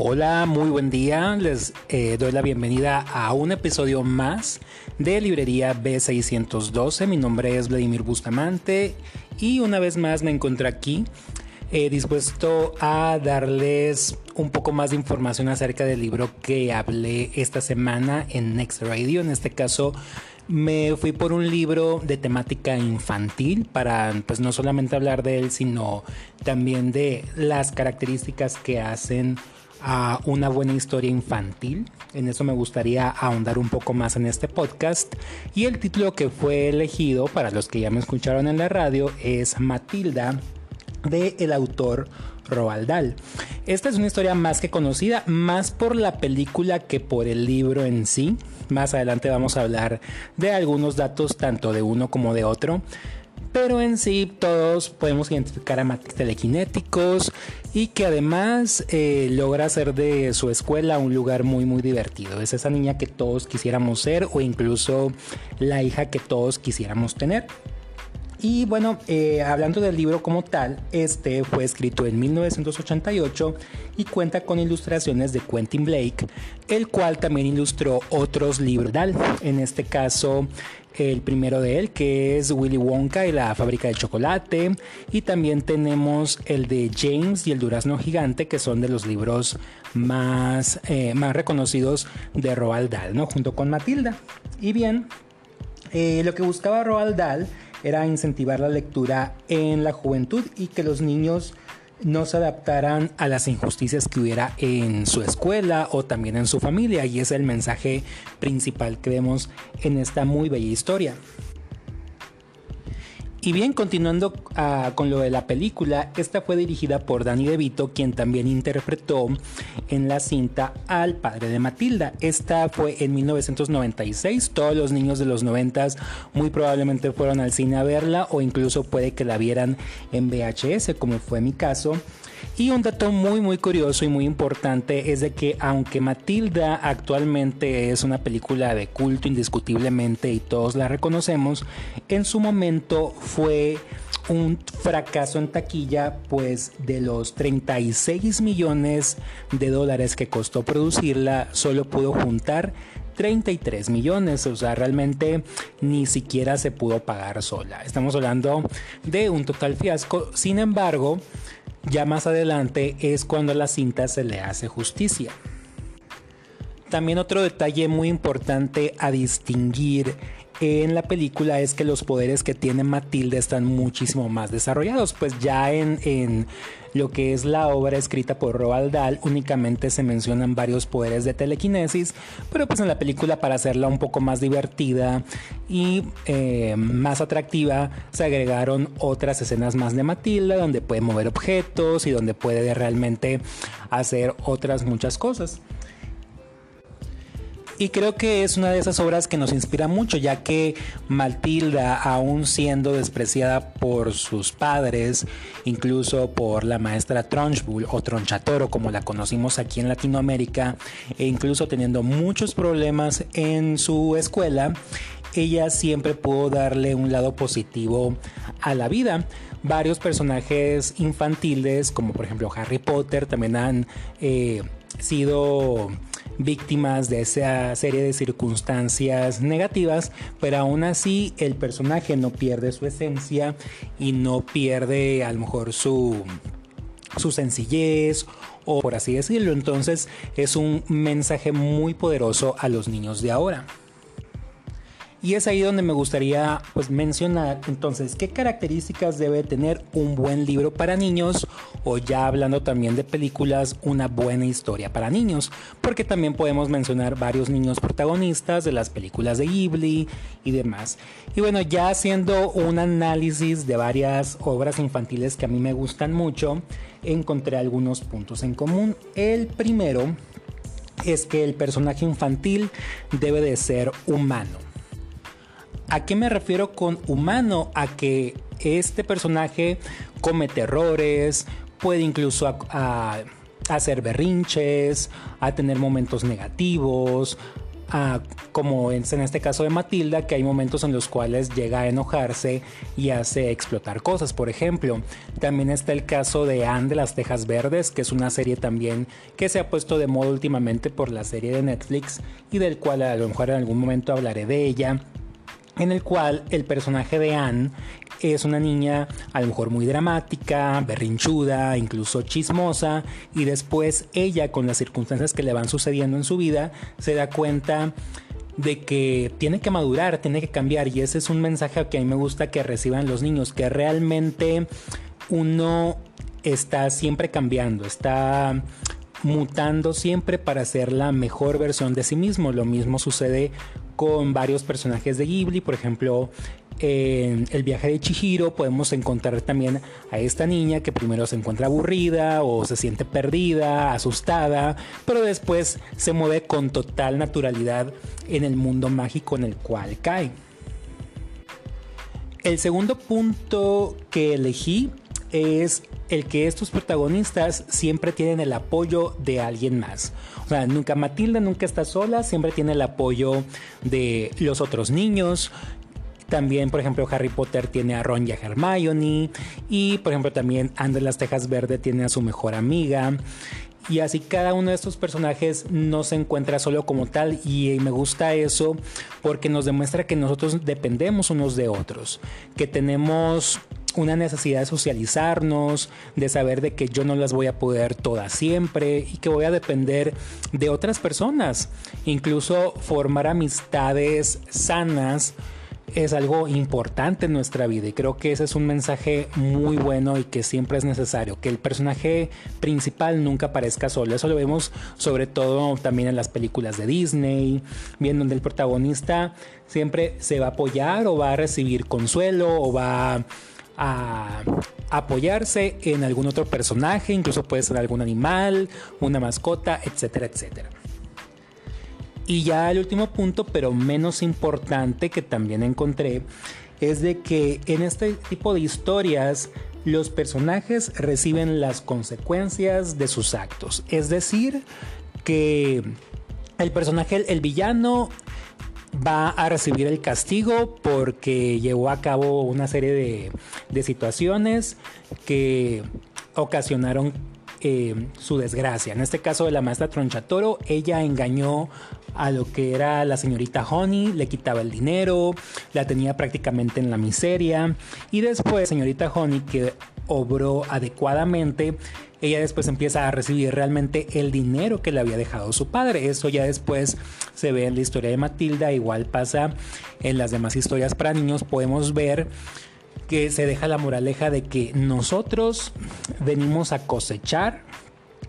Hola, muy buen día. Les eh, doy la bienvenida a un episodio más de Librería B612. Mi nombre es Vladimir Bustamante y una vez más me encuentro aquí eh, dispuesto a darles un poco más de información acerca del libro que hablé esta semana en Next Radio. En este caso me fui por un libro de temática infantil para pues no solamente hablar de él, sino también de las características que hacen a una buena historia infantil. En eso me gustaría ahondar un poco más en este podcast. Y el título que fue elegido, para los que ya me escucharon en la radio, es Matilda, de el autor Roald Dahl. Esta es una historia más que conocida, más por la película que por el libro en sí. Más adelante vamos a hablar de algunos datos tanto de uno como de otro pero en sí todos podemos identificar a matices telequinéticos y que además eh, logra hacer de su escuela un lugar muy muy divertido. Es esa niña que todos quisiéramos ser o incluso la hija que todos quisiéramos tener. Y bueno, eh, hablando del libro como tal, este fue escrito en 1988 y cuenta con ilustraciones de Quentin Blake, el cual también ilustró otros libros. En este caso, el primero de él, que es Willy Wonka y la fábrica de chocolate. Y también tenemos el de James y el durazno gigante, que son de los libros más, eh, más reconocidos de Roald Dahl, ¿no? junto con Matilda. Y bien, eh, lo que buscaba Roald Dahl era incentivar la lectura en la juventud y que los niños no se adaptaran a las injusticias que hubiera en su escuela o también en su familia y es el mensaje principal que vemos en esta muy bella historia. Y bien, continuando ah, con lo de la película, esta fue dirigida por Danny DeVito, quien también interpretó en la cinta al padre de Matilda. Esta fue en 1996. Todos los niños de los 90 muy probablemente fueron al cine a verla o incluso puede que la vieran en VHS, como fue mi caso. Y un dato muy muy curioso y muy importante es de que aunque Matilda actualmente es una película de culto indiscutiblemente y todos la reconocemos, en su momento fue un fracaso en taquilla, pues de los 36 millones de dólares que costó producirla, solo pudo juntar 33 millones, o sea, realmente ni siquiera se pudo pagar sola. Estamos hablando de un total fiasco, sin embargo, ya más adelante es cuando a la cinta se le hace justicia. También otro detalle muy importante a distinguir en la película es que los poderes que tiene Matilda están muchísimo más desarrollados, pues ya en, lo que es la obra escrita por Roald Dahl únicamente se mencionan varios poderes de telequinesis, pero pues en la película para hacerla un poco más divertida y eh, más atractiva se agregaron otras escenas más de Matilda donde puede mover objetos y donde puede realmente hacer otras muchas cosas. Y creo que es una de esas obras que nos inspira mucho, ya que Matilda, aún siendo despreciada por sus padres, incluso por la maestra Trunchbull o Tronchatoro, como la conocimos aquí en Latinoamérica, e incluso teniendo muchos problemas en su escuela, ella siempre pudo darle un lado positivo a la vida. Varios personajes infantiles, como por ejemplo Harry Potter, también han eh, sido víctimas de esa serie de circunstancias negativas, pero aún así el personaje no pierde su esencia y no pierde a lo mejor su, su sencillez o por así decirlo. Entonces es un mensaje muy poderoso a los niños de ahora. Y es ahí donde me gustaría pues, mencionar entonces qué características debe tener un buen libro para niños o ya hablando también de películas, una buena historia para niños, porque también podemos mencionar varios niños protagonistas de las películas de Ghibli y demás. Y bueno, ya haciendo un análisis de varias obras infantiles que a mí me gustan mucho, encontré algunos puntos en común. El primero es que el personaje infantil debe de ser humano ¿A qué me refiero con humano? A que este personaje comete errores, puede incluso hacer berrinches, a tener momentos negativos, como es en este caso de Matilda, que hay momentos en los cuales llega a enojarse y hace explotar cosas. Por ejemplo, también está el caso de Anne de las Tejas Verdes, que es una serie también que se ha puesto de moda últimamente por la serie de Netflix y del cual a lo mejor en algún momento hablaré de ella en el cual el personaje de Anne es una niña a lo mejor muy dramática, berrinchuda, incluso chismosa, y después ella con las circunstancias que le van sucediendo en su vida se da cuenta de que tiene que madurar, tiene que cambiar, y ese es un mensaje que a mí me gusta que reciban los niños, que realmente uno está siempre cambiando, está mutando siempre para ser la mejor versión de sí mismo. Lo mismo sucede con varios personajes de Ghibli, por ejemplo, en El viaje de Chihiro podemos encontrar también a esta niña que primero se encuentra aburrida o se siente perdida, asustada, pero después se mueve con total naturalidad en el mundo mágico en el cual cae. El segundo punto que elegí es el que estos protagonistas siempre tienen el apoyo de alguien más. O sea, nunca Matilda nunca está sola, siempre tiene el apoyo de los otros niños. También, por ejemplo, Harry Potter tiene a Ron y a Hermione. Y, por ejemplo, también André las Tejas Verde tiene a su mejor amiga. Y así cada uno de estos personajes no se encuentra solo como tal y me gusta eso porque nos demuestra que nosotros dependemos unos de otros, que tenemos una necesidad de socializarnos, de saber de que yo no las voy a poder todas siempre y que voy a depender de otras personas. Incluso formar amistades sanas es algo importante en nuestra vida y creo que ese es un mensaje muy bueno y que siempre es necesario, que el personaje principal nunca aparezca solo. Eso lo vemos sobre todo también en las películas de Disney, bien donde el protagonista siempre se va a apoyar o va a recibir consuelo o va a apoyarse en algún otro personaje, incluso puede ser algún animal, una mascota, etcétera, etcétera. Y ya el último punto, pero menos importante que también encontré, es de que en este tipo de historias los personajes reciben las consecuencias de sus actos. Es decir, que el personaje, el villano, va a recibir el castigo porque llevó a cabo una serie de, situaciones que ocasionaron eh, su desgracia. En este caso de la maestra Tronchatoro, ella engañó a lo que era la señorita Honey, le quitaba el dinero, la tenía prácticamente en la miseria y después señorita Honey que obró adecuadamente, ella después empieza a recibir realmente el dinero que le había dejado su padre. Eso ya después se ve en la historia de Matilda, igual pasa en las demás historias para niños, podemos ver que se deja la moraleja de que nosotros venimos a cosechar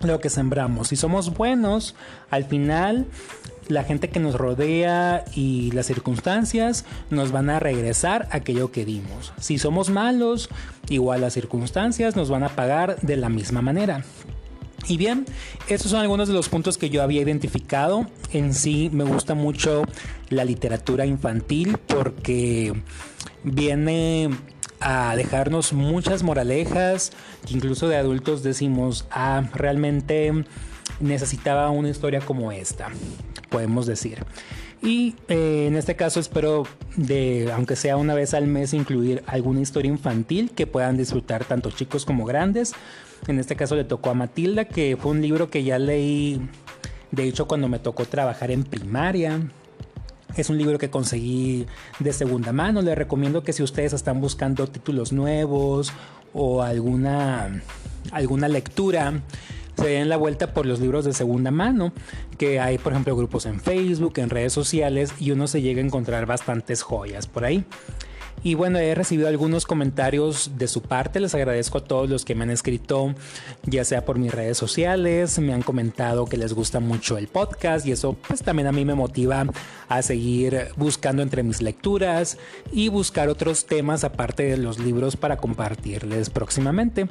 lo que sembramos. Si somos buenos, al final la gente que nos rodea y las circunstancias nos van a regresar aquello que dimos. Si somos malos, igual las circunstancias nos van a pagar de la misma manera. Y bien, estos son algunos de los puntos que yo había identificado. En sí me gusta mucho la literatura infantil porque viene a dejarnos muchas moralejas que incluso de adultos decimos, ah, realmente necesitaba una historia como esta, podemos decir. Y eh, en este caso espero de, aunque sea una vez al mes, incluir alguna historia infantil que puedan disfrutar tanto chicos como grandes. En este caso le tocó a Matilda, que fue un libro que ya leí, de hecho, cuando me tocó trabajar en primaria. Es un libro que conseguí de segunda mano. Les recomiendo que si ustedes están buscando títulos nuevos o alguna, alguna lectura, se den la vuelta por los libros de segunda mano, que hay por ejemplo grupos en Facebook, en redes sociales y uno se llega a encontrar bastantes joyas por ahí. Y bueno, he recibido algunos comentarios de su parte. Les agradezco a todos los que me han escrito, ya sea por mis redes sociales, me han comentado que les gusta mucho el podcast y eso pues también a mí me motiva a seguir buscando entre mis lecturas y buscar otros temas aparte de los libros para compartirles próximamente.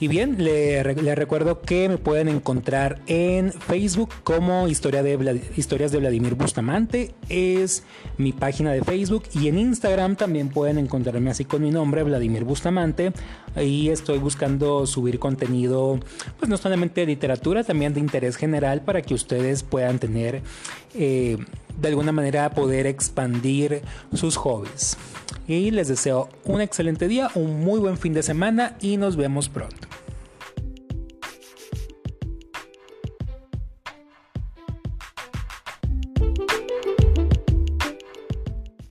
Y bien, le, recuerdo que me pueden encontrar en Facebook como Historia de Historias de Vladimir Bustamante. Es mi página de Facebook. Y en Instagram también pueden encontrarme así con mi nombre, Vladimir Bustamante. Y estoy buscando subir contenido, pues no solamente de literatura, también de interés general para que ustedes puedan tener, eh, de alguna manera, poder expandir sus hobbies. Y les deseo un excelente día, un muy buen fin de semana y nos vemos pronto.